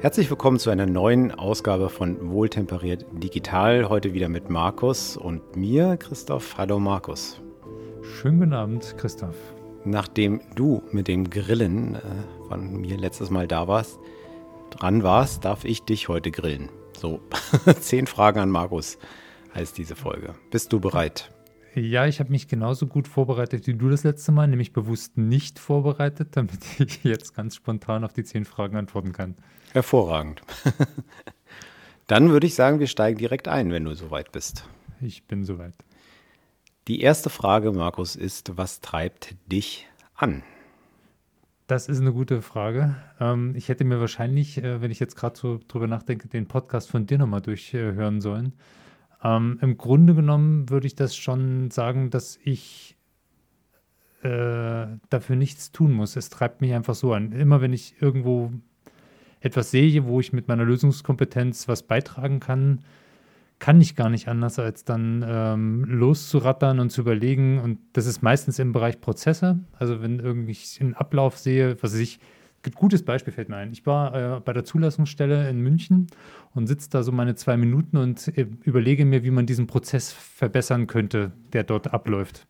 Herzlich willkommen zu einer neuen Ausgabe von Wohltemperiert Digital. Heute wieder mit Markus und mir, Christoph. Hallo Markus. Schönen guten Abend, Christoph. Nachdem du mit dem Grillen äh, von mir letztes Mal da warst, dran warst, darf ich dich heute grillen. So, zehn Fragen an Markus heißt diese Folge. Bist du bereit? Ja, ich habe mich genauso gut vorbereitet wie du das letzte Mal, nämlich bewusst nicht vorbereitet, damit ich jetzt ganz spontan auf die zehn Fragen antworten kann. Hervorragend. Dann würde ich sagen, wir steigen direkt ein, wenn du soweit bist. Ich bin soweit. Die erste Frage, Markus, ist, was treibt dich an? Das ist eine gute Frage. Ähm, ich hätte mir wahrscheinlich, äh, wenn ich jetzt gerade so drüber nachdenke, den Podcast von dir nochmal durchhören sollen. Ähm, Im Grunde genommen würde ich das schon sagen, dass ich äh, dafür nichts tun muss. Es treibt mich einfach so an. Immer wenn ich irgendwo etwas sehe, wo ich mit meiner Lösungskompetenz was beitragen kann, kann ich gar nicht anders, als dann ähm, loszurattern und zu überlegen. Und das ist meistens im Bereich Prozesse. Also wenn irgendwie ich einen Ablauf sehe, was ich, gutes Beispiel fällt mir ein. Ich war äh, bei der Zulassungsstelle in München und sitze da so meine zwei Minuten und äh, überlege mir, wie man diesen Prozess verbessern könnte, der dort abläuft.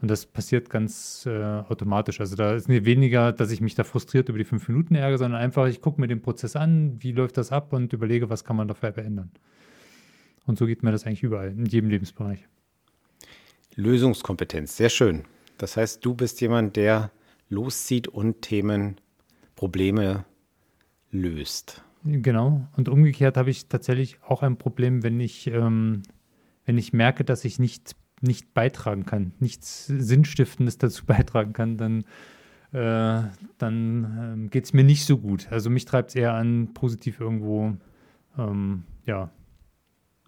Und das passiert ganz äh, automatisch. Also da ist nicht weniger, dass ich mich da frustriert über die fünf Minuten ärgere, sondern einfach, ich gucke mir den Prozess an, wie läuft das ab und überlege, was kann man dafür verändern. Und so geht mir das eigentlich überall, in jedem Lebensbereich. Lösungskompetenz, sehr schön. Das heißt, du bist jemand, der loszieht und Themen, Probleme löst. Genau. Und umgekehrt habe ich tatsächlich auch ein Problem, wenn ich, ähm, wenn ich merke, dass ich nicht nicht beitragen kann, nichts Sinnstiftendes dazu beitragen kann, dann, äh, dann äh, geht es mir nicht so gut. Also mich treibt es eher an, positiv irgendwo ähm, ja,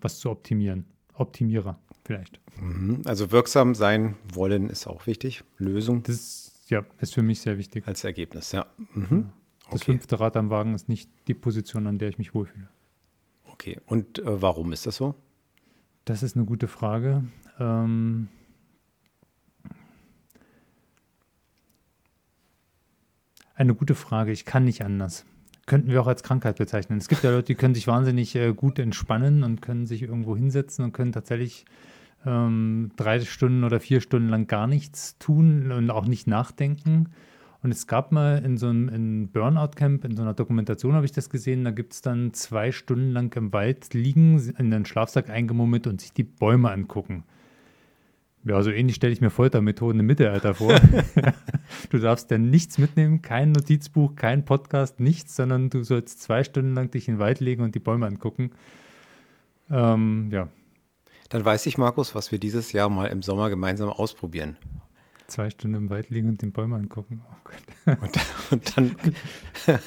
was zu optimieren. Optimierer vielleicht. Mhm. Also wirksam sein wollen ist auch wichtig. Lösung. Das ja, ist für mich sehr wichtig. Als Ergebnis, ja. Mhm. Das okay. fünfte Rad am Wagen ist nicht die Position, an der ich mich wohlfühle. Okay, und äh, warum ist das so? Das ist eine gute Frage. Ähm, eine gute Frage. Ich kann nicht anders. Könnten wir auch als Krankheit bezeichnen. Es gibt ja Leute, die können sich wahnsinnig äh, gut entspannen und können sich irgendwo hinsetzen und können tatsächlich ähm, drei Stunden oder vier Stunden lang gar nichts tun und auch nicht nachdenken. Und es gab mal in so einem Burnout-Camp, in so einer Dokumentation habe ich das gesehen, da gibt es dann zwei Stunden lang im Wald liegen, in den Schlafsack eingemummelt und sich die Bäume angucken. Ja, so ähnlich stelle ich mir Foltermethoden im Mittelalter vor. du darfst dann nichts mitnehmen, kein Notizbuch, kein Podcast, nichts, sondern du sollst zwei Stunden lang dich in den Wald legen und die Bäume angucken. Ähm, ja. Dann weiß ich, Markus, was wir dieses Jahr mal im Sommer gemeinsam ausprobieren zwei Stunden im Wald liegen und den Bäumen angucken. Oh und, und, dann,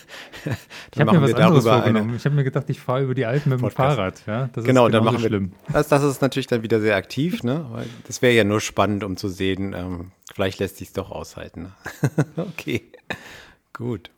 ich habe mir was anderes vorgenommen. Ich habe mir gedacht, ich fahre über die Alpen mit dem. Fahrrad. Ja, das genau, dann machen wir schlimm. Das, das ist natürlich dann wieder sehr aktiv, ne? Weil das wäre ja nur spannend, um zu sehen, ähm, vielleicht lässt sich es doch aushalten. Ne? okay, gut.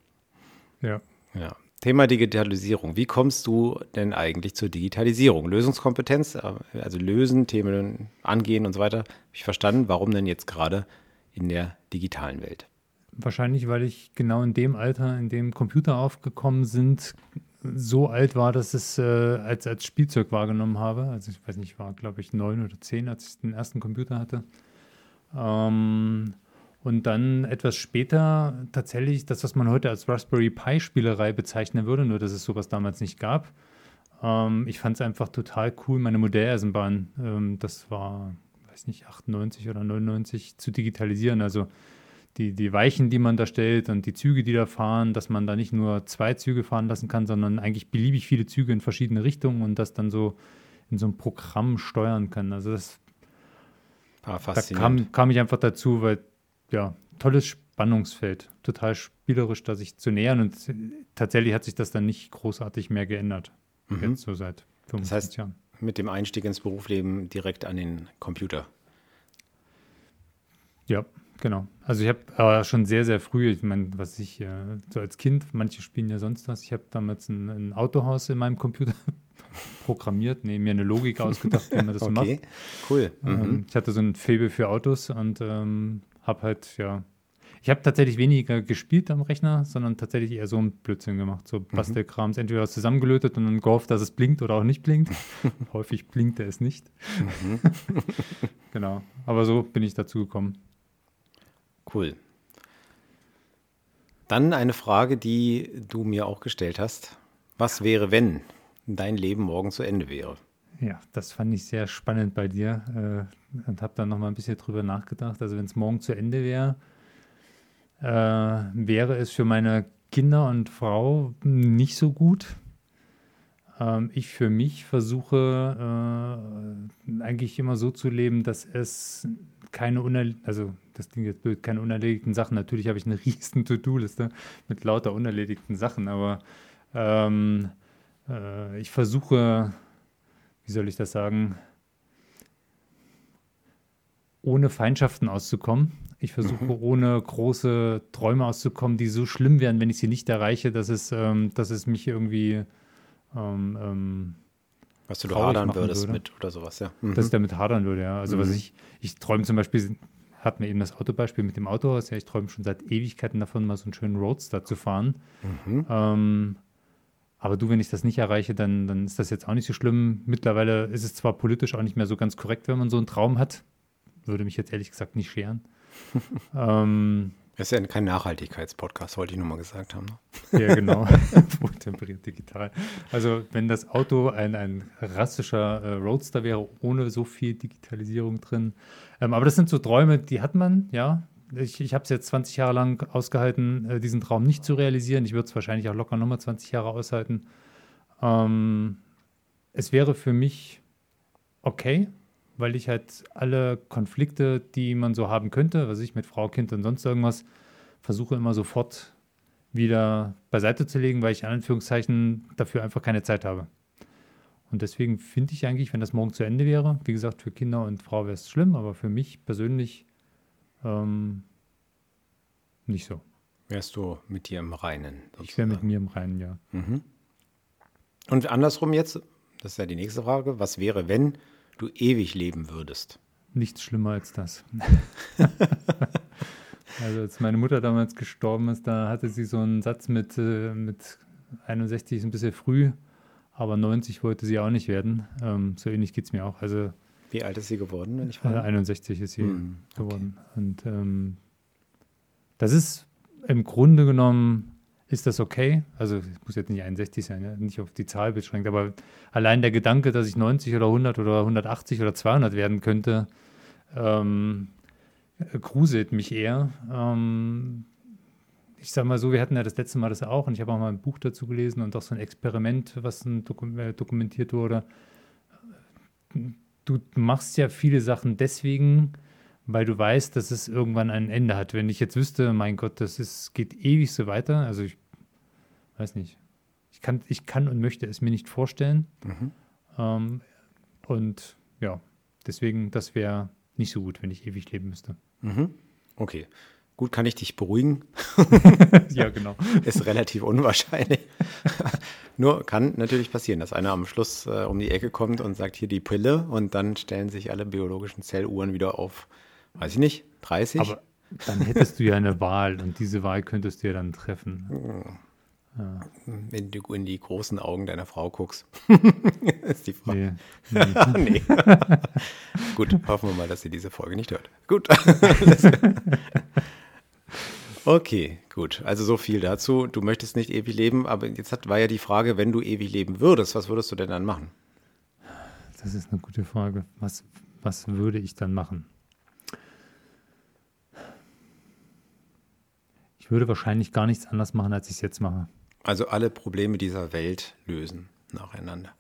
Ja. Ja. Thema Digitalisierung. Wie kommst du denn eigentlich zur Digitalisierung? Lösungskompetenz, äh, also lösen, Themen angehen und so weiter. Habe ich verstanden. Warum denn jetzt gerade in der digitalen Welt? Wahrscheinlich, weil ich genau in dem Alter, in dem Computer aufgekommen sind, so alt war, dass es äh, als, als Spielzeug wahrgenommen habe. Also ich weiß nicht, ich war, glaube ich, neun oder zehn, als ich den ersten Computer hatte. Ähm, und dann etwas später tatsächlich das, was man heute als Raspberry Pi-Spielerei bezeichnen würde, nur dass es sowas damals nicht gab. Ähm, ich fand es einfach total cool, meine Modelleisenbahn, ähm, das war weiß nicht, 98 oder 99 zu digitalisieren. Also die, die Weichen, die man da stellt und die Züge, die da fahren, dass man da nicht nur zwei Züge fahren lassen kann, sondern eigentlich beliebig viele Züge in verschiedene Richtungen und das dann so in so einem Programm steuern kann. Also das ah, da kam, kam ich einfach dazu, weil ja, tolles Spannungsfeld, total spielerisch, da sich zu nähern. Und tatsächlich hat sich das dann nicht großartig mehr geändert. Mhm. Jetzt so seit 25 das heißt, Jahren. Mit dem Einstieg ins Berufsleben direkt an den Computer. Ja, genau. Also ich habe aber schon sehr, sehr früh, ich meine, was ich äh, so als Kind, manche spielen ja sonst was, ich habe damals ein, ein, Autohaus in meinem Computer programmiert, nee, mir eine Logik ausgedacht, wie man das okay. macht. Okay, cool. Ähm, mhm. ich hatte so ein Faible für Autos und ähm, habe halt, ja, ich habe tatsächlich weniger gespielt am Rechner, sondern tatsächlich eher so ein Blödsinn gemacht. So mhm. Bastelkrams, entweder was zusammengelötet und dann gehofft, dass es blinkt oder auch nicht blinkt. Häufig blinkte es nicht. Mhm. genau. Aber so bin ich dazu gekommen. Cool. Dann eine Frage, die du mir auch gestellt hast. Was wäre, wenn dein Leben morgen zu Ende wäre? Ja, das fand ich sehr spannend bei dir äh, und habe dann noch mal ein bisschen drüber nachgedacht. Also wenn es morgen zu Ende wäre, äh, wäre es für meine Kinder und Frau nicht so gut. Ähm, ich für mich versuche äh, eigentlich immer so zu leben, dass es keine unerledigten, also das klingt jetzt blöd, keine unerledigten Sachen. Natürlich habe ich eine riesen To-Do-Liste mit lauter unerledigten Sachen, aber ähm, äh, ich versuche, wie soll ich das sagen, ohne Feindschaften auszukommen. Ich versuche mhm. ohne große Träume auszukommen, die so schlimm wären, wenn ich sie nicht erreiche, dass es, ähm, dass es mich irgendwie ähm, ähm, was du da hadern würdest würde. mit oder sowas, ja. Mhm. Dass ich damit hadern würde, ja. Also mhm. was ich, ich träume zum Beispiel, hat mir eben das Autobeispiel mit dem Autohaus, ja, ich träume schon seit Ewigkeiten davon, mal so einen schönen Roadster zu fahren. Mhm. Ähm, aber du, wenn ich das nicht erreiche, dann, dann ist das jetzt auch nicht so schlimm. Mittlerweile ist es zwar politisch auch nicht mehr so ganz korrekt, wenn man so einen Traum hat. Würde mich jetzt ehrlich gesagt nicht scheren. ähm, das ist ja kein Nachhaltigkeitspodcast, wollte ich nur mal gesagt haben. Ne? Ja, genau. Hochtemperiert digital. Also, wenn das Auto ein, ein rassischer äh, Roadster wäre, ohne so viel Digitalisierung drin. Ähm, aber das sind so Träume, die hat man, ja. Ich, ich habe es jetzt 20 Jahre lang ausgehalten, äh, diesen Traum nicht zu realisieren. Ich würde es wahrscheinlich auch locker nochmal 20 Jahre aushalten. Ähm, es wäre für mich okay, weil ich halt alle Konflikte, die man so haben könnte, was ich mit Frau, Kind und sonst irgendwas, versuche immer sofort wieder beiseite zu legen, weil ich in Anführungszeichen dafür einfach keine Zeit habe. Und deswegen finde ich eigentlich, wenn das morgen zu Ende wäre, wie gesagt, für Kinder und Frau wäre es schlimm, aber für mich persönlich ähm, nicht so. Wärst du mit dir im Reinen? Sozusagen. Ich wäre mit mir im Reinen, ja. Mhm. Und andersrum jetzt, das ist ja die nächste Frage, was wäre, wenn du ewig leben würdest? Nichts schlimmer als das. also als meine Mutter damals gestorben ist, da hatte sie so einen Satz mit, äh, mit 61 ist ein bisschen früh, aber 90 wollte sie auch nicht werden. Ähm, so ähnlich geht es mir auch. Also Wie alt ist sie geworden, wenn ich frage? 61 ist sie hm, okay. geworden. Und ähm, das ist im Grunde genommen ist das okay. Also es muss jetzt nicht 61 sein, ja? nicht auf die Zahl beschränkt, aber allein der Gedanke, dass ich 90 oder 100 oder 180 oder 200 werden könnte, ähm, gruselt mich eher. Ähm, ich sage mal so, wir hatten ja das letzte Mal das auch und ich habe auch mal ein Buch dazu gelesen und auch so ein Experiment, was äh, dokumentiert wurde. Du machst ja viele Sachen deswegen, weil du weißt, dass es irgendwann ein Ende hat. Wenn ich jetzt wüsste, mein Gott, das ist, geht ewig so weiter, also ich weiß nicht, ich kann, ich kann und möchte es mir nicht vorstellen. Mhm. Ähm, und ja, deswegen, das wäre nicht so gut, wenn ich ewig leben müsste. Mhm. Okay. Gut, kann ich dich beruhigen? ja, genau. Ist relativ unwahrscheinlich. Nur kann natürlich passieren, dass einer am Schluss äh, um die Ecke kommt und sagt hier die Pille und dann stellen sich alle biologischen Zelluhren wieder auf weiß ich nicht, 30? Aber dann hättest du ja eine Wahl und diese Wahl könntest du ja dann treffen. Ja. Wenn du in die großen Augen deiner Frau guckst, ist die Frage. Nee. nee. Gut, hoffen wir mal, dass sie diese Folge nicht hört. Gut. okay, gut. Also so viel dazu. Du möchtest nicht ewig leben, aber jetzt hat, war ja die Frage, wenn du ewig leben würdest, was würdest du denn dann machen? Das ist eine gute Frage. Was, was würde ich dann machen? Ich würde wahrscheinlich gar nichts anders machen, als ich es jetzt mache. Also alle Probleme dieser Welt lösen nacheinander.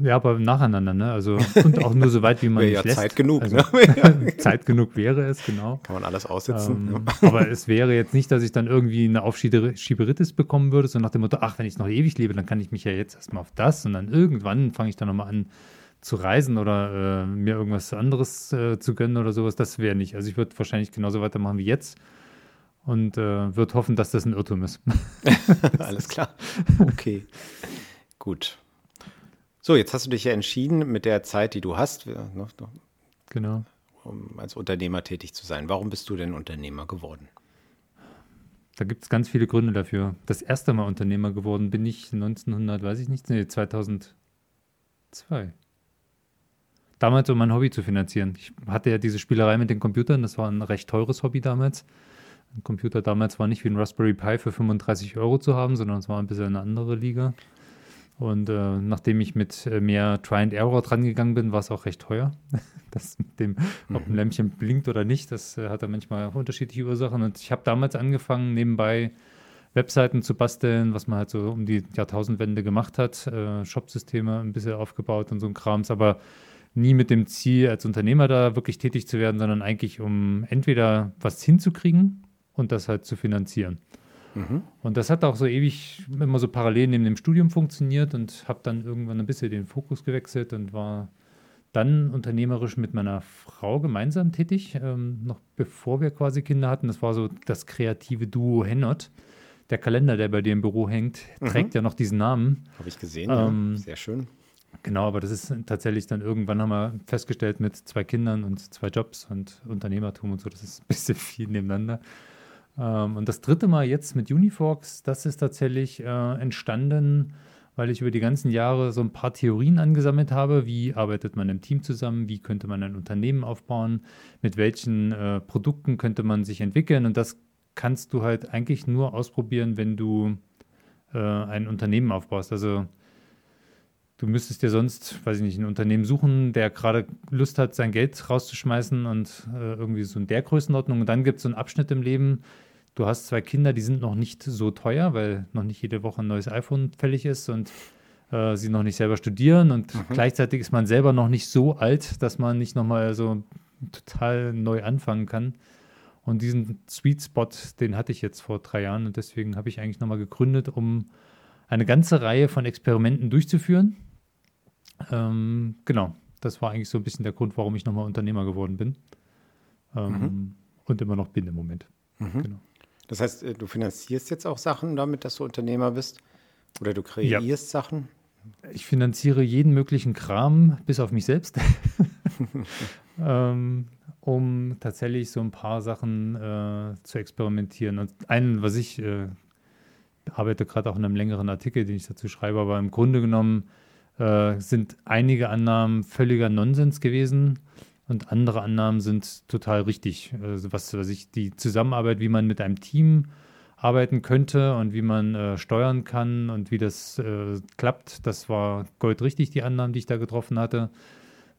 Ja, aber nacheinander, ne? Also und auch nur so weit, wie man Wäre ja lässt. Zeit genug, also, ne? Zeit genug wäre es, genau. Kann man alles aussitzen. Ähm, ja. aber es wäre jetzt nicht, dass ich dann irgendwie eine Aufschieberitis bekommen würde, so nach dem Motto, ach, wenn ich noch ewig lebe, dann kann ich mich ja jetzt erstmal auf das und dann irgendwann fange ich dann nochmal an zu reisen oder äh, mir irgendwas anderes äh, zu gönnen oder sowas. Das wäre nicht. Also ich würde wahrscheinlich genauso weitermachen wie jetzt und äh, würde hoffen, dass das ein Irrtum ist. Alles klar. Okay. Gut. So, jetzt hast du dich ja entschieden, mit der Zeit, die du hast, äh, noch, genau. um als Unternehmer tätig zu sein. Warum bist du denn Unternehmer geworden? Da gibt es ganz viele Gründe dafür. Das erste Mal Unternehmer geworden bin ich 1900, weiß ich nicht, nee, 2002. Damals, um mein Hobby zu finanzieren. Ich hatte ja diese Spielerei mit den Computern, das war ein recht teures Hobby damals. Ein Computer damals war nicht wie ein Raspberry Pi für 35 Euro zu haben, sondern es war ein bisschen eine andere Liga. Und äh, nachdem ich mit äh, mehr Try and Error dran gegangen bin, war es auch recht teuer. Das mit dem, ob ein Lämpchen blinkt oder nicht, das äh, hat da manchmal unterschiedliche Ursachen. Und ich habe damals angefangen, nebenbei Webseiten zu basteln, was man halt so um die Jahrtausendwende gemacht hat, äh, Shopsysteme ein bisschen aufgebaut und so ein Krams, aber nie mit dem Ziel, als Unternehmer da wirklich tätig zu werden, sondern eigentlich um entweder was hinzukriegen und das halt zu finanzieren. Mhm. Und das hat auch so ewig immer so parallel neben dem Studium funktioniert und habe dann irgendwann ein bisschen den Fokus gewechselt und war dann unternehmerisch mit meiner Frau gemeinsam tätig, ähm, noch bevor wir quasi Kinder hatten. Das war so das kreative Duo Hennot. Der Kalender, der bei dir im Büro hängt, trägt ja noch diesen Namen. Habe ich gesehen. Ähm, ja. Sehr schön. Genau, aber das ist tatsächlich dann irgendwann haben wir festgestellt mit zwei Kindern und zwei Jobs und Unternehmertum und so, das ist ein bisschen viel nebeneinander. Ähm, und das dritte Mal jetzt mit Unifox, das ist tatsächlich äh, entstanden, weil ich über die ganzen Jahre so ein paar Theorien angesammelt habe. Wie arbeitet man im Team zusammen? Wie könnte man ein Unternehmen aufbauen? Mit welchen äh, Produkten könnte man sich entwickeln? Und das kannst du halt eigentlich nur ausprobieren, wenn du äh, ein Unternehmen aufbaust. Also Du müsstest dir sonst, weiß ich nicht, ein Unternehmen suchen, der gerade Lust hat, sein Geld rauszuschmeißen und äh, irgendwie so in der Größenordnung. Und dann gibt es so einen Abschnitt im Leben. Du hast zwei Kinder, die sind noch nicht so teuer, weil noch nicht jede Woche ein neues iPhone fällig ist und äh, sie noch nicht selber studieren. Und gleichzeitig ist man selber noch nicht so alt, dass man nicht nochmal so total neu anfangen kann. Und diesen Sweet Spot, den hatte ich jetzt vor drei Jahren und deswegen habe ich eigentlich nochmal gegründet, um eine ganze Reihe von Experimenten durchzuführen. Ähm, genau, das war eigentlich so ein bisschen der Grund, warum ich nochmal Unternehmer geworden bin. Ähm, Und immer noch bin im Moment. Genau. Das heißt, äh, du finanzierst jetzt auch Sachen damit, dass du Unternehmer bist? Oder du kreierst Sachen? Ich finanziere jeden möglichen Kram, bis auf mich selbst, ähm, um tatsächlich so ein paar Sachen äh, zu experimentieren. Und einen, was ich äh, arbeite gerade auch in einem längeren Artikel, den ich dazu schreibe, aber im Grunde genommen äh, sind einige Annahmen völliger Nonsens gewesen und andere Annahmen sind total richtig. Also was weiß ich, die Zusammenarbeit, wie man mit einem Team arbeiten könnte und wie man äh, steuern kann und wie das äh, klappt, das war goldrichtig, die Annahmen, die ich da getroffen hatte.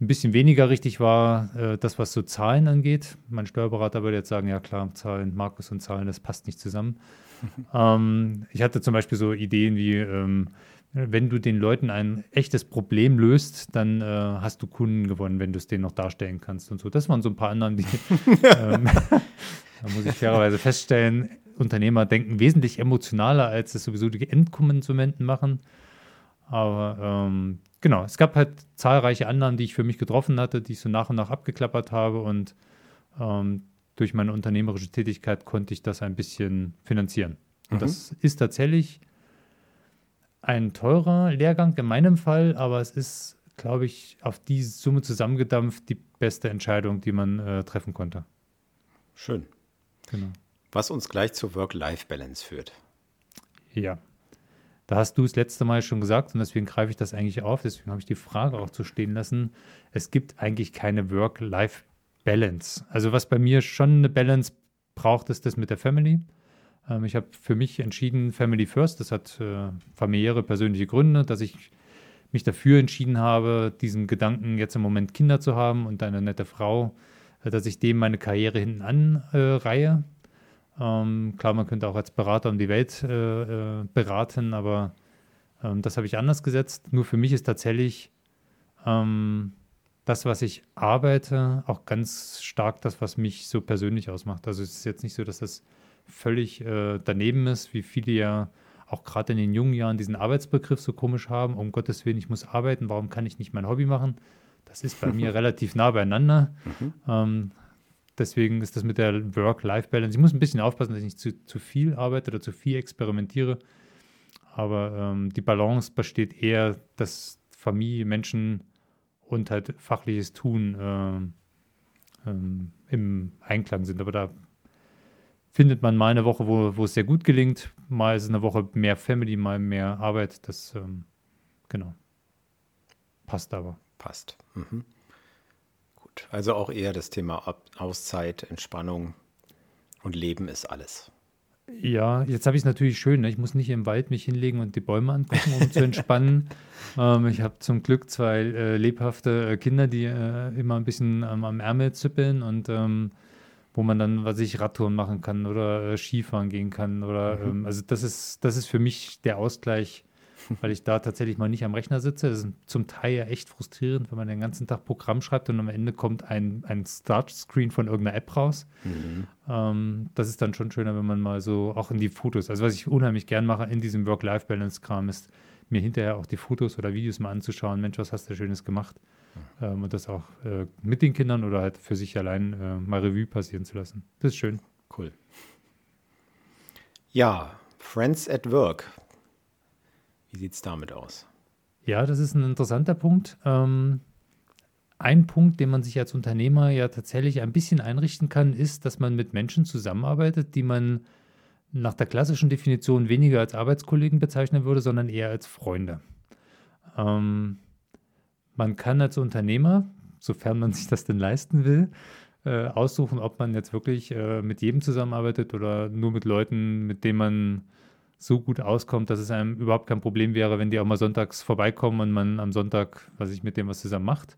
Ein bisschen weniger richtig war äh, das, was so Zahlen angeht. Mein Steuerberater würde jetzt sagen, ja klar, Zahlen, Markus und Zahlen, das passt nicht zusammen. ähm, ich hatte zum Beispiel so Ideen wie, ähm, wenn du den Leuten ein echtes Problem löst, dann äh, hast du Kunden gewonnen, wenn du es denen noch darstellen kannst und so. Das waren so ein paar Annahmen, die ähm, da muss ich fairerweise feststellen, Unternehmer denken wesentlich emotionaler, als es sowieso die Endkonsumenten machen. Aber ähm, genau, es gab halt zahlreiche Annahmen, die ich für mich getroffen hatte, die ich so nach und nach abgeklappert habe und ähm, durch meine unternehmerische Tätigkeit konnte ich das ein bisschen finanzieren. Und Mhm. das ist tatsächlich ein teurer Lehrgang in meinem Fall, aber es ist, glaube ich, auf die Summe zusammengedampft die beste Entscheidung, die man äh, treffen konnte. Schön. Genau. Was uns gleich zur Work-Life-Balance führt. Ja. Da hast du es letzte Mal schon gesagt und deswegen greife ich das eigentlich auf. Deswegen habe ich die Frage auch zu stehen lassen. Es gibt eigentlich keine Work-Life-Balance. Also was bei mir schon eine Balance braucht, ist das mit der Family. Ähm, ich habe für mich entschieden, Family First. Das hat äh, familiäre, persönliche Gründe, dass ich mich dafür entschieden habe, diesen Gedanken jetzt im Moment Kinder zu haben und eine nette Frau, äh, dass ich dem meine Karriere hinten anreihe. Ähm, klar, man könnte auch als Berater um die Welt äh, äh, beraten, aber Ähm, das habe ich anders gesetzt. Nur für mich ist tatsächlich ähm, das, was ich arbeite, auch ganz stark das, was mich so persönlich ausmacht. Also es ist jetzt nicht so, dass das völlig äh, daneben ist, wie viele ja auch gerade in den jungen Jahren diesen Arbeitsbegriff so komisch haben. Um Gottes Willen, ich muss arbeiten, warum kann ich nicht mein Hobby machen? Das ist bei mir relativ nah beieinander. Mhm. Ähm, deswegen ist das mit der Work-Life-Balance. Ich muss ein bisschen aufpassen, dass ich nicht zu, zu viel arbeite oder zu viel experimentiere. Aber ähm, die Balance besteht eher, dass Familie, Menschen und halt fachliches Tun äh, ähm, im Einklang sind. Aber da findet man mal eine Woche, wo, wo es sehr gut gelingt. Mal ist es eine Woche mehr Family, mal mehr Arbeit. Das, ähm, genau. Passt aber. Passt. Mhm. Gut. Also auch eher das Thema Auszeit, Entspannung und Leben ist alles. Ja, jetzt habe ich es natürlich schön. Ne? Ich muss nicht im Wald mich hinlegen und die Bäume angucken, um zu entspannen. ähm, ich habe zum Glück zwei äh, lebhafte äh, Kinder, die äh, immer ein bisschen ähm, am Ärmel zippeln und ähm, wo man dann, was ich, Radtouren machen kann oder äh, Skifahren gehen kann. Oder mhm. Ähm, also das ist, das ist für mich der Ausgleich weil ich da tatsächlich mal nicht am Rechner sitze. Das ist zum Teil ja echt frustrierend, wenn man den ganzen Tag Programm schreibt und am Ende kommt ein, ein Startscreen von irgendeiner App raus. Mhm. Ähm, das ist dann schon schöner, wenn man mal so auch in die Fotos, also was ich unheimlich gern mache in diesem Work-Life-Balance-Kram ist, mir hinterher auch die Fotos oder Videos mal anzuschauen. Mensch, was hast du Schönes gemacht? Ähm, und das auch äh, mit den Kindern oder halt für sich allein äh, mal Revue passieren zu lassen. Das ist schön. Cool. Ja, Friends at Work. Wie sieht es damit aus? Ja, das ist ein interessanter Punkt. Ähm, ein Punkt, den man sich als Unternehmer ja tatsächlich ein bisschen einrichten kann, ist, dass man mit Menschen zusammenarbeitet, die man nach der klassischen Definition weniger als Arbeitskollegen bezeichnen würde, sondern eher als Freunde. Ähm, man kann als Unternehmer, sofern man sich das denn leisten will, äh, aussuchen, ob man jetzt wirklich äh, mit jedem zusammenarbeitet oder nur mit Leuten, mit denen man so gut auskommt, dass es einem überhaupt kein Problem wäre, wenn die auch mal sonntags vorbeikommen und man am Sonntag, was ich mit dem was zusammen macht.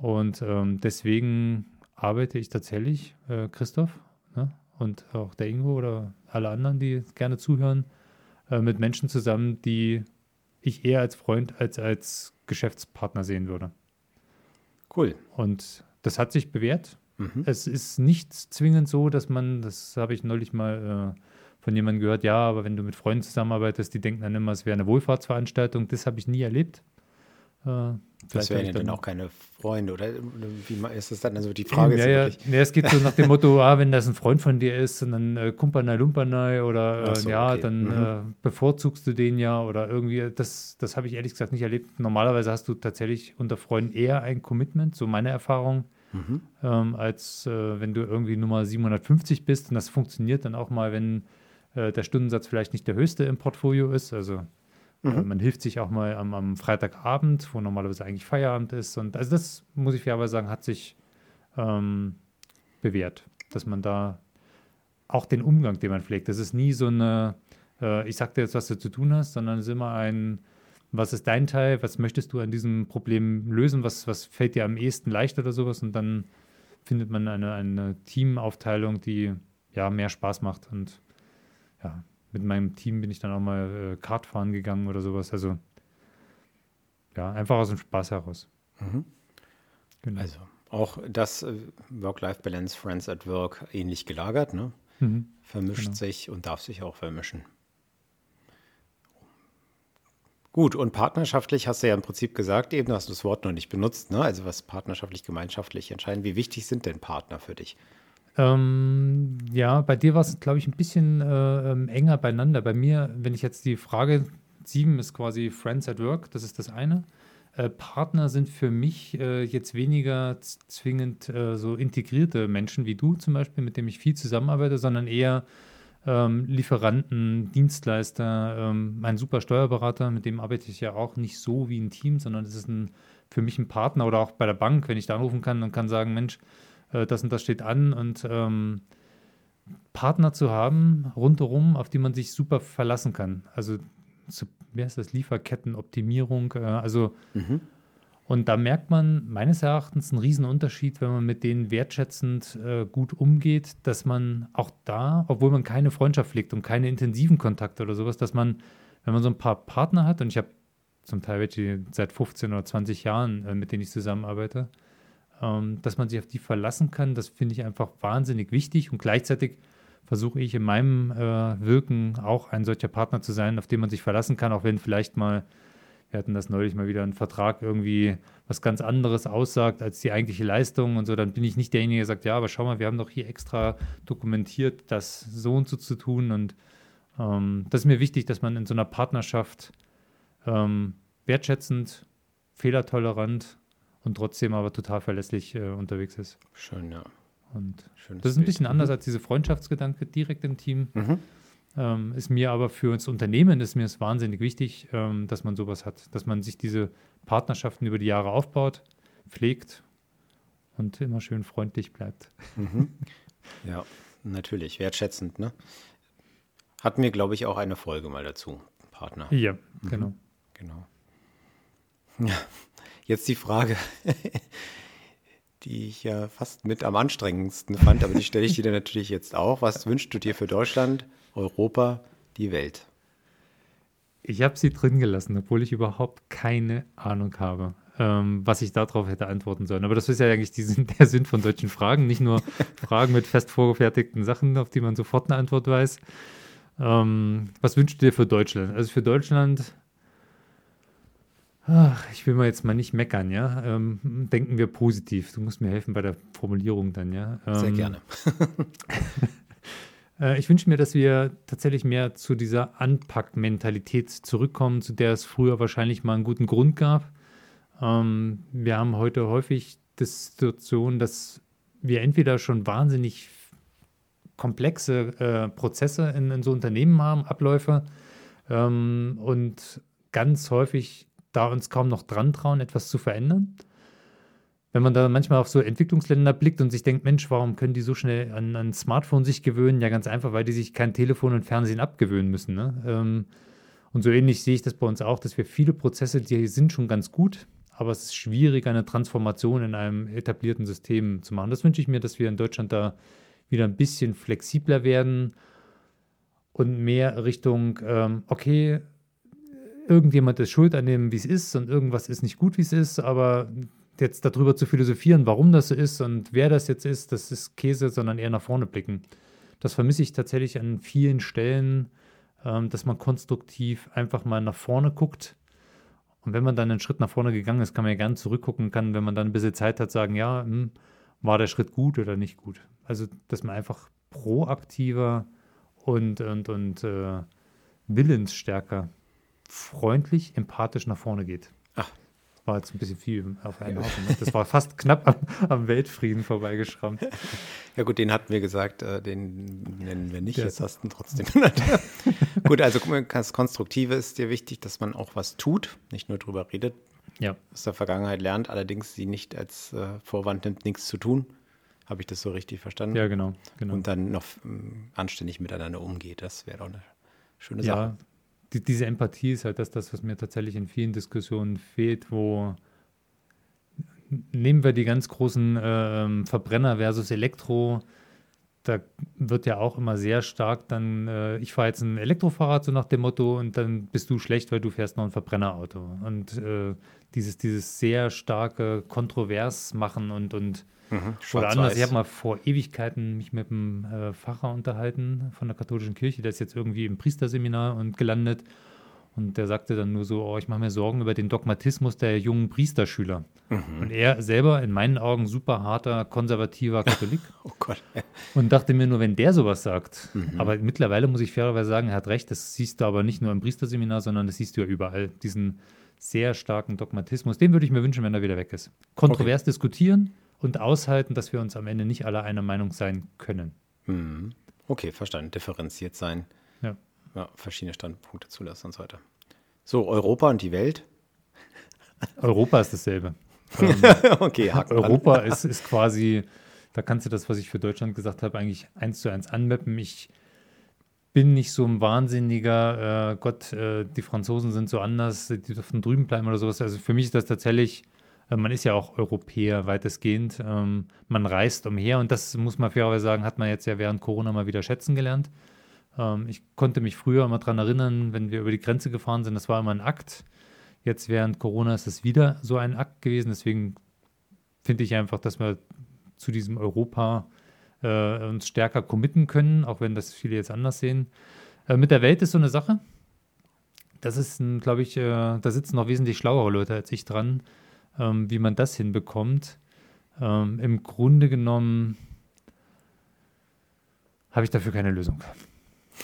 Und ähm, deswegen arbeite ich tatsächlich, äh, Christoph ne? und auch der Ingo oder alle anderen, die gerne zuhören, äh, mit Menschen zusammen, die ich eher als Freund als als Geschäftspartner sehen würde. Cool. Und das hat sich bewährt. Mhm. Es ist nicht zwingend so, dass man, das habe ich neulich mal äh, von jemandem gehört, ja, aber wenn du mit Freunden zusammenarbeitest, die denken dann immer, es wäre eine Wohlfahrtsveranstaltung. Das habe ich nie erlebt. Äh, das wären ja dann auch keine Freunde, oder? Wie ist das dann? Also die Frage ja, ist ja, ja, es geht so nach dem Motto, ah, wenn das ein Freund von dir ist, und dann äh, Kumpanei Lumpanei oder äh, so, ja, okay. dann mhm. äh, bevorzugst du den ja oder irgendwie, das, das habe ich ehrlich gesagt nicht erlebt. Normalerweise hast du tatsächlich unter Freunden eher ein Commitment, so meine Erfahrung, mhm. ähm, als äh, wenn du irgendwie Nummer 750 bist und das funktioniert dann auch mal, wenn äh, der Stundensatz vielleicht nicht der höchste im Portfolio ist. Also mhm. äh, man hilft sich auch mal am, am, Freitagabend, wo normalerweise eigentlich Feierabend ist. Und also das muss ich fairerweise sagen, hat sich ähm, bewährt, dass man da auch den Umgang, den man pflegt, das ist nie so eine, äh, ich sag dir jetzt, was du zu tun hast, sondern es ist immer ein, was ist dein Teil, was möchtest du an diesem Problem lösen, was, was fällt dir am ehesten leicht oder sowas? Und dann findet man eine, eine Teamaufteilung, die ja mehr Spaß macht. Und ja, mit meinem Team bin ich dann auch mal äh, Kart fahren gegangen oder sowas. Also ja, einfach aus dem Spaß heraus. Mhm. Genau. Also auch das äh, Work-Life-Balance, Friends at Work ähnlich gelagert, ne? Mhm. Vermischt genau. sich und darf sich auch vermischen. Gut, und partnerschaftlich hast du ja im Prinzip gesagt, eben hast du das Wort noch nicht benutzt, ne? Also was partnerschaftlich, gemeinschaftlich entscheiden. Wie wichtig sind denn Partner für dich? Ähm, ja, bei dir war es, glaube ich, ein bisschen äh, ähm, enger beieinander. Bei mir, wenn ich jetzt die Frage, sieben ist quasi Friends at Work, das ist das eine. Äh, Partner sind für mich äh, jetzt weniger zwingend äh, so integrierte Menschen wie du zum Beispiel, mit dem ich viel zusammenarbeite, sondern eher ähm, Lieferanten, Dienstleister, ähm, mein super Steuerberater, mit dem arbeite ich ja auch nicht so wie ein Team, sondern es ist ein, für mich ein Partner oder auch bei der Bank, wenn ich da anrufen kann und kann sagen, Mensch, äh, das und das steht an und ähm, Partner zu haben rundherum, auf die man sich super verlassen kann. Also, zu, wie heißt das, Lieferkettenoptimierung, äh, also mhm. Und da merkt man meines Erachtens einen riesen Unterschied, wenn man mit denen wertschätzend äh, gut umgeht, dass man auch da, obwohl man keine Freundschaft pflegt und keine intensiven Kontakte oder sowas, dass man wenn man so ein paar Partner hat, und ich habe zum Teil welche seit 15 oder 20 Jahren, äh, mit denen ich zusammenarbeite, ähm, dass man sich auf die verlassen kann, das finde ich einfach wahnsinnig wichtig. Und gleichzeitig versuche ich in meinem äh, Wirken auch ein solcher Partner zu sein, auf den man sich verlassen kann, auch wenn vielleicht mal, wir hatten das neulich mal wieder, ein Vertrag irgendwie was ganz anderes aussagt als die eigentliche Leistung und so, dann bin ich nicht derjenige, der sagt, ja, aber schau mal, wir haben doch hier extra dokumentiert, das so und so zu tun. Und ähm, das ist mir wichtig, dass man in so einer Partnerschaft ähm, wertschätzend, fehlertolerant und trotzdem aber total verlässlich äh, unterwegs ist. Schön, ja. Und Schönes das ist ein bisschen Bild. anders als diese Freundschaftsgedanke direkt im Team. Mhm. Ähm, ist mir aber für das Unternehmen ist mir es wahnsinnig wichtig, ähm, dass man sowas hat, dass man sich diese Partnerschaften über die Jahre aufbaut, pflegt und immer schön freundlich bleibt. Mhm. Ja, natürlich, wertschätzend. Ne? Hatten wir, glaube ich, auch eine Folge mal dazu, Partner. Ja, mhm. genau. Genau. Ja, jetzt die Frage, die ich ja fast mit am anstrengendsten fand, aber die stelle ich dir natürlich jetzt auch. Was wünschst du dir für Deutschland, Europa, die Welt? Ich habe sie drin gelassen, obwohl ich überhaupt keine Ahnung habe, ähm, was ich darauf hätte antworten sollen. Aber das ist ja eigentlich die, der Sinn von solchen Fragen. Nicht nur Fragen mit fest vorgefertigten Sachen, auf die man sofort eine Antwort weiß. Ähm, was wünschst du dir für Deutschland? Also für Deutschland Ach, ich will mal jetzt mal nicht meckern, ja. Ähm, denken wir positiv. Du musst mir helfen bei der Formulierung dann, ja. Ähm, Sehr gerne. äh, ich wünsche mir, dass wir tatsächlich mehr zu dieser Anpackmentalität zurückkommen, zu der es früher wahrscheinlich mal einen guten Grund gab. Ähm, wir haben heute häufig die Situation, dass wir entweder schon wahnsinnig komplexe äh, Prozesse in, in, so Unternehmen haben, Abläufe ähm, und ganz häufig da uns kaum noch dran trauen, etwas zu verändern. Wenn man da manchmal auf so Entwicklungsländer blickt und sich denkt, Mensch, warum können die so schnell an ein Smartphone sich gewöhnen? Ja, ganz einfach, weil die sich kein Telefon und Fernsehen abgewöhnen müssen. Ne? Ähm, und so ähnlich sehe ich das bei uns auch, dass wir viele Prozesse, die sind schon ganz gut, aber es ist schwierig, eine Transformation in einem etablierten System zu machen. Das wünsche ich mir, dass wir in Deutschland da wieder ein bisschen flexibler werden und mehr Richtung, ähm, okay, irgendjemand ist schuld an dem, wie es ist und irgendwas ist nicht gut, wie es ist, aber jetzt darüber zu philosophieren, warum das so ist und wer das jetzt ist, das ist Käse, sondern eher nach vorne blicken. Das vermisse ich tatsächlich an vielen Stellen, ähm, dass man konstruktiv einfach mal nach vorne guckt. Und wenn man dann einen Schritt nach vorne gegangen ist, kann man ja gerne zurückgucken, kann, wenn man dann ein bisschen Zeit hat, sagen, ja, hm, war der Schritt gut oder nicht gut. Also, dass man einfach proaktiver und, und, und äh, willensstärker freundlich, empathisch nach vorne geht. Ach. Das war jetzt ein bisschen viel auf einen ja. Haufen. Ne? Das war fast knapp am, am, Weltfrieden vorbeigeschrammt. Ja gut, den hatten wir gesagt, äh, den nennen wir nicht, jetzt hast du ihn trotzdem genannt. gut, also das Konstruktive ist dir wichtig, dass man auch was tut, nicht nur drüber redet, ja. aus der Vergangenheit lernt, allerdings sie nicht als äh, Vorwand nimmt, nichts zu tun. Habe ich das so richtig verstanden? Ja, genau. genau. Und dann noch ähm, anständig miteinander umgeht. Das wäre doch eine schöne Sache. Die, diese Empathie ist halt das, das, was mir tatsächlich in vielen Diskussionen fehlt, wo nehmen wir die ganz großen äh, Verbrenner versus Elektro, da wird ja auch immer sehr stark dann, äh, ich fahre jetzt ein Elektrofahrrad so nach dem Motto und dann bist du schlecht, weil du fährst noch ein Verbrennerauto. Und äh, dieses, dieses sehr starke Kontrovers machen und, und Mhm, Oder anders, ich habe mal vor Ewigkeiten mich mit einem äh, Pfarrer unterhalten von der katholischen Kirche, der ist jetzt irgendwie im Priesterseminar und gelandet. Und der sagte dann nur so, oh, ich mache mir Sorgen über den Dogmatismus der jungen Priesterschüler. Mhm. Und er selber, in meinen Augen, super harter, konservativer Katholik. oh Gott. Und dachte mir nur, wenn der sowas sagt, mhm. aber mittlerweile muss ich fairerweise sagen, er hat recht, das siehst du aber nicht nur im Priesterseminar, sondern das siehst du ja überall, diesen sehr starken Dogmatismus. Den würde ich mir wünschen, wenn er wieder weg ist. Kontrovers okay. diskutieren, und aushalten, dass wir uns am Ende nicht alle einer Meinung sein können. Mhm. Okay, verstanden. Differenziert sein. Ja. ja. Verschiedene Standpunkte zulassen und so weiter. So, Europa und die Welt? Europa ist dasselbe. ähm, okay, Europa ist, ist quasi, da kannst du das, was ich für Deutschland gesagt habe, eigentlich eins zu eins anmappen. Ich bin nicht so ein wahnsinniger, äh, Gott, äh, die Franzosen sind so anders, die dürfen drüben bleiben oder sowas. Also für mich ist das tatsächlich man ist ja auch Europäer weitestgehend. Ähm, man reist umher und das muss man fairerweise sagen, hat man jetzt ja während Corona mal wieder schätzen gelernt, Ähm, ich konnte mich früher immer daran erinnern, wenn wir über die Grenze gefahren sind, das war immer ein Akt. Jetzt während Corona ist es wieder so ein Akt gewesen. Deswegen finde ich einfach, dass wir zu diesem Europa äh, uns stärker committen können, auch wenn das viele jetzt anders sehen. Äh, mit der Welt ist so eine Sache. Das ist, glaube ich, äh, da sitzen noch wesentlich schlauere Leute als ich dran, ähm, wie man das hinbekommt. Ähm, Im Grunde genommen habe ich dafür keine Lösung.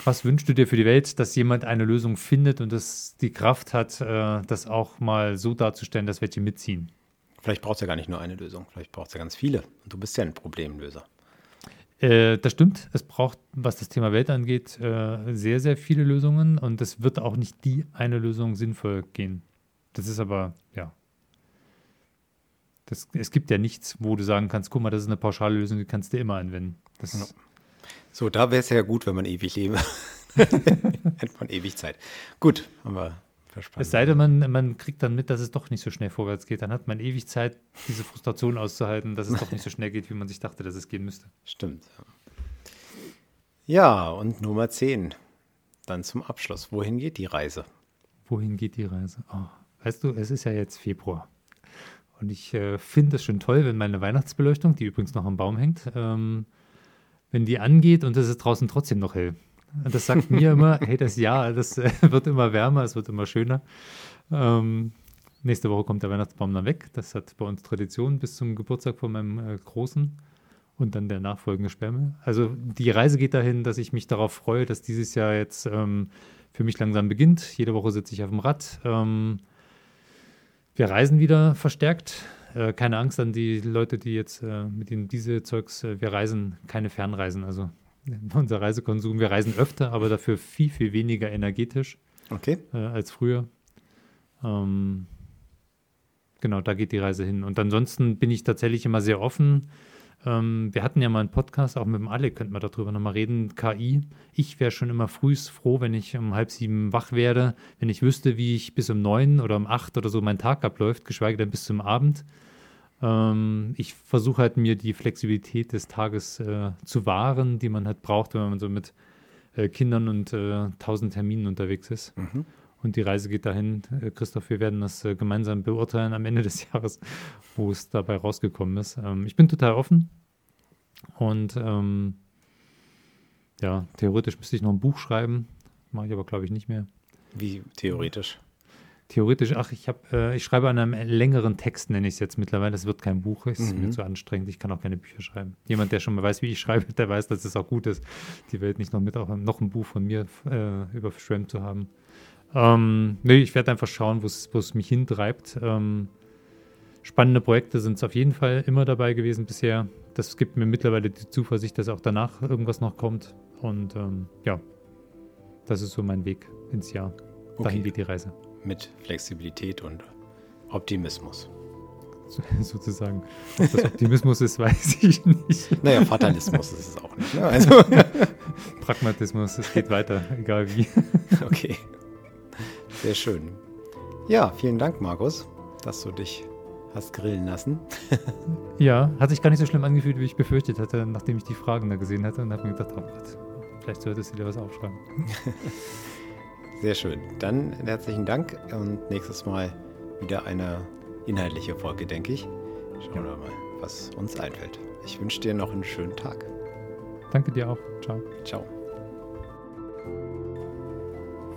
Was wünschst du dir für die Welt, dass jemand eine Lösung findet und das die Kraft hat, äh, das auch mal so darzustellen, dass welche mitziehen? Vielleicht braucht es ja gar nicht nur eine Lösung, vielleicht braucht es ja ganz viele. Und du bist ja ein Problemlöser. Äh, das stimmt. Es braucht, was das Thema Welt angeht, äh, sehr, sehr viele Lösungen und es wird auch nicht die eine Lösung sinnvoll gehen. Das ist aber, ja. Das, es gibt ja nichts, wo du sagen kannst, guck mal, das ist eine pauschale Lösung, die kannst du immer anwenden. Ja. So, da wäre es ja gut, wenn man ewig lebe. Hätte man ewig Zeit. Gut, haben wir verspannt. Es sei denn, man, man kriegt dann mit, dass es doch nicht so schnell vorwärts geht. Dann hat man ewig Zeit, diese Frustration auszuhalten, dass es doch nicht so schnell geht, wie man sich dachte, dass es gehen müsste. Stimmt. Ja, und Nummer 10. Dann zum Abschluss. Wohin geht die Reise? Wohin geht die Reise? Oh, weißt du, es ist ja jetzt Februar. Und ich äh, finde es schon toll, wenn meine Weihnachtsbeleuchtung, die übrigens noch am Baum hängt, ähm, wenn die angeht und es ist draußen trotzdem noch hell. Und das sagt mir immer, hey, das Jahr, das äh, wird immer wärmer, es wird immer schöner. Ähm, nächste Woche kommt der Weihnachtsbaum dann weg. Das hat bei uns Tradition bis zum Geburtstag von meinem äh, Großen und dann der nachfolgende Sperrmüll. Also die Reise geht dahin, dass ich mich darauf freue, dass dieses Jahr jetzt ähm, für mich langsam beginnt. Jede Woche sitze ich auf dem Rad. Ähm, wir reisen wieder verstärkt. Äh, keine Angst an die Leute, die jetzt äh, mit ihnen diese Zeugs, äh, wir reisen keine Fernreisen. Also unser Reisekonsum, wir reisen öfter, aber dafür viel, viel weniger energetisch okay. Als früher. Ähm, genau, da geht die Reise hin. Und ansonsten bin ich tatsächlich immer sehr offen ähm, wir hatten ja mal einen Podcast, auch mit dem Ale, könnten wir darüber nochmal reden, KI. Ich wäre schon immer frühst froh, wenn ich um halb sieben wach werde, wenn ich wüsste, wie ich bis um neun oder um acht oder so mein Tag abläuft, geschweige denn bis zum Abend. Ähm, ich versuche halt mir die Flexibilität des Tages äh, zu wahren, die man halt braucht, wenn man so mit äh, Kindern und äh, tausend Terminen unterwegs ist. Mhm. Und die Reise geht dahin. Äh, Christoph, wir werden das äh, gemeinsam beurteilen am Ende des Jahres, wo es dabei rausgekommen ist. Ähm, ich bin total offen. Und ähm, ja, theoretisch müsste ich noch ein Buch schreiben. Mache ich aber, glaube ich, nicht mehr. Wie theoretisch? Theoretisch, ach, ich habe, äh, ich schreibe an einem längeren Text, nenne ich es jetzt mittlerweile. Das wird kein Buch, ist mhm. mir zu anstrengend. Ich kann auch keine Bücher schreiben. Jemand, der schon mal weiß, wie ich schreibe, der weiß, dass es auch gut ist, die Welt nicht noch mit auch noch ein Buch von mir äh, überschwemmt zu haben. Ähm, nee, ich werde einfach schauen, wo es mich hintreibt. Ähm, spannende Projekte sind es auf jeden Fall immer dabei gewesen bisher. Das gibt mir mittlerweile die Zuversicht, dass auch danach irgendwas noch kommt. Und ähm, ja, das ist so mein Weg ins Jahr. Dahin geht die Reise. Mit Flexibilität und Optimismus. So, sozusagen. Ob das Optimismus ist, weiß ich nicht. Naja, Fatalismus ist es auch nicht. Ne? Also. Pragmatismus, es geht weiter, egal wie. Okay. Sehr schön. Ja, vielen Dank, Markus, dass du dich hast grillen lassen. ja, hat sich gar nicht so schlimm angefühlt, wie ich befürchtet hatte, nachdem ich die Fragen da gesehen hatte und habe mir gedacht, oh Gott, vielleicht solltest du dir was aufschreiben. Sehr schön. Dann herzlichen Dank und nächstes Mal wieder eine inhaltliche Folge, denke ich. Schauen wir mal, was uns einfällt. Ich wünsche dir noch einen schönen Tag. Danke dir auch. Ciao. Ciao.